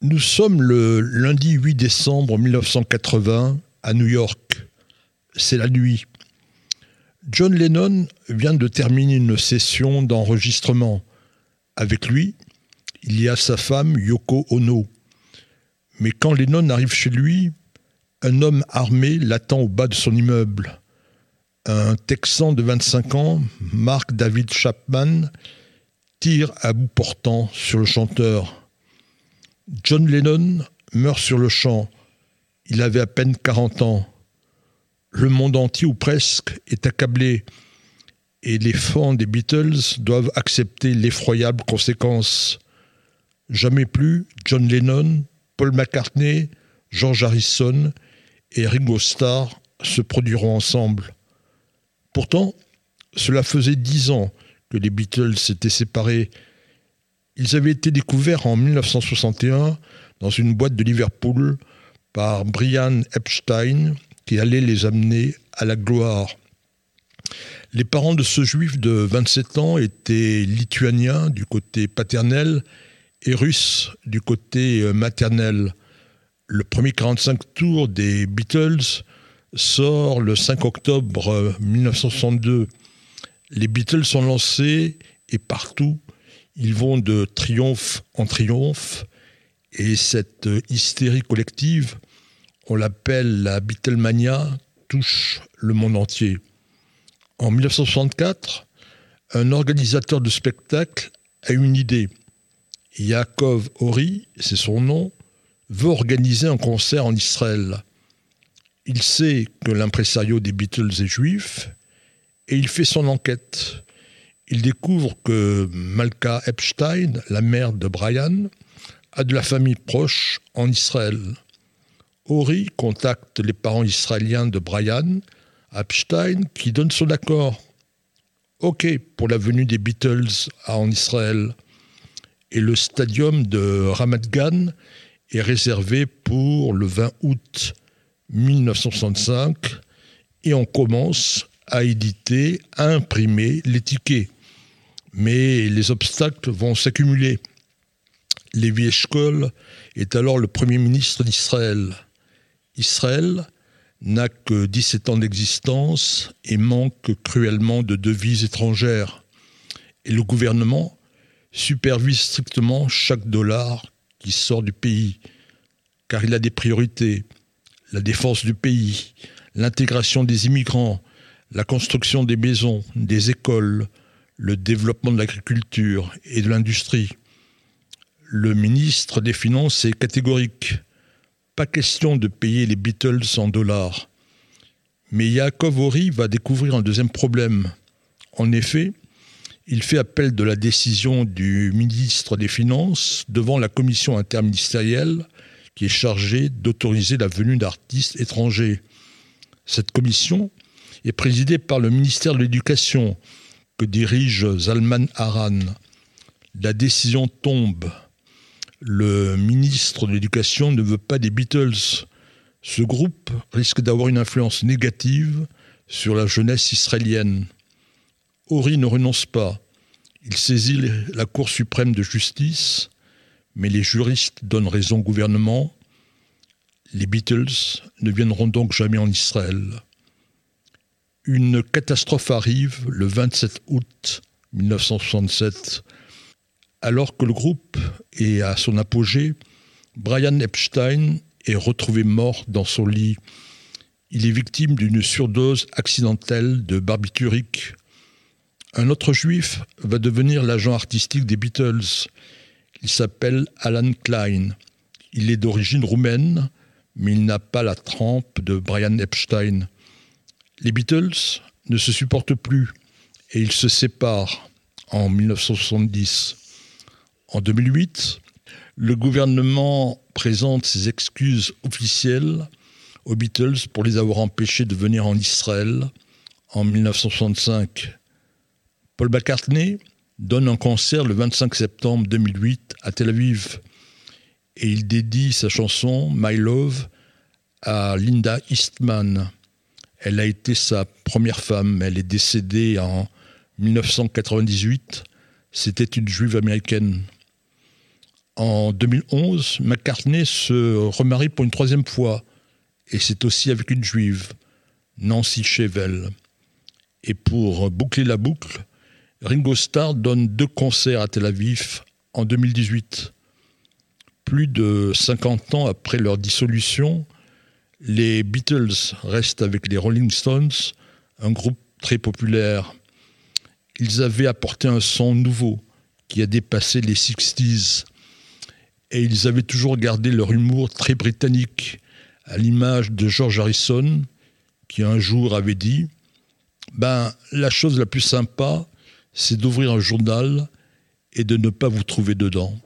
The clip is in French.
Nous sommes le lundi 8 décembre 1980 à New York. C'est la nuit. John Lennon vient de terminer une session d'enregistrement. Avec lui, il y a sa femme Yoko Ono. Mais quand Lennon arrive chez lui, un homme armé l'attend au bas de son immeuble. Un Texan de 25 ans, Mark David Chapman, tire à bout portant sur le chanteur. John Lennon meurt sur le champ. Il avait à peine 40 ans. Le monde entier, ou presque, est accablé. Et les fans des Beatles doivent accepter l'effroyable conséquence. Jamais plus John Lennon, Paul McCartney, George Harrison et Ringo Starr se produiront ensemble. Pourtant, cela faisait dix ans que les Beatles s'étaient séparés ils avaient été découverts en 1961 dans une boîte de Liverpool par Brian Epstein qui allait les amener à la gloire. Les parents de ce juif de 27 ans étaient lituaniens du côté paternel et russes du côté euh, maternel. Le premier 45 tours des Beatles sort le 5 octobre 1962. Euh, les Beatles sont lancés et partout ils vont de triomphe en triomphe, et cette hystérie collective, on l'appelle la Beatlemania, touche le monde entier. En 1964, un organisateur de spectacle a une idée. Yaakov Ori, c'est son nom, veut organiser un concert en Israël. Il sait que l'impresario des Beatles est juif et il fait son enquête il découvre que Malka Epstein, la mère de Brian, a de la famille proche en Israël. Ori contacte les parents israéliens de Brian, Epstein, qui donne son accord. OK pour la venue des Beatles en Israël. Et le stadium de Ramat Gan est réservé pour le 20 août 1965 et on commence à éditer, à imprimer les tickets mais les obstacles vont s'accumuler. Lévi Eshkol est alors le Premier ministre d'Israël. Israël n'a que 17 ans d'existence et manque cruellement de devises étrangères. Et le gouvernement supervise strictement chaque dollar qui sort du pays, car il a des priorités. La défense du pays, l'intégration des immigrants, la construction des maisons, des écoles, le développement de l'agriculture et de l'industrie. Le ministre des Finances est catégorique. Pas question de payer les Beatles en dollars. Mais Yaakov va découvrir un deuxième problème. En effet, il fait appel de la décision du ministre des Finances devant la commission interministérielle qui est chargée d'autoriser la venue d'artistes étrangers. Cette commission est présidée par le ministère de l'Éducation, que dirige Zalman Aran. La décision tombe. Le ministre de l'Éducation ne veut pas des Beatles. Ce groupe risque d'avoir une influence négative sur la jeunesse israélienne. Ori ne renonce pas. Il saisit la Cour suprême de justice, mais les juristes donnent raison au gouvernement. Les Beatles ne viendront donc jamais en Israël une catastrophe arrive le 27 août 1967. Alors que le groupe est à son apogée, Brian Epstein est retrouvé mort dans son lit. Il est victime d'une surdose accidentelle de barbiturique. Un autre juif va devenir l'agent artistique des Beatles. Il s'appelle Alan Klein. Il est d'origine roumaine, mais il n'a pas la trempe de Brian Epstein. Les Beatles ne se supportent plus et ils se séparent en 1970. En 2008, le gouvernement présente ses excuses officielles aux Beatles pour les avoir empêchés de venir en Israël en 1965. Paul McCartney donne un concert le 25 septembre 2008 à Tel Aviv et il dédie sa chanson My Love à Linda Eastman. Elle a été sa première femme. Elle est décédée en 1998. C'était une juive américaine. En 2011, McCartney se remarie pour une troisième fois, et c'est aussi avec une juive, Nancy Chevel. Et pour boucler la boucle, Ringo Starr donne deux concerts à Tel Aviv en 2018. Plus de 50 ans après leur dissolution, les Beatles restent avec les Rolling Stones, un groupe très populaire. Ils avaient apporté un son nouveau qui a dépassé les 60s. Et ils avaient toujours gardé leur humour très britannique, à l'image de George Harrison, qui un jour avait dit Ben, la chose la plus sympa, c'est d'ouvrir un journal et de ne pas vous trouver dedans.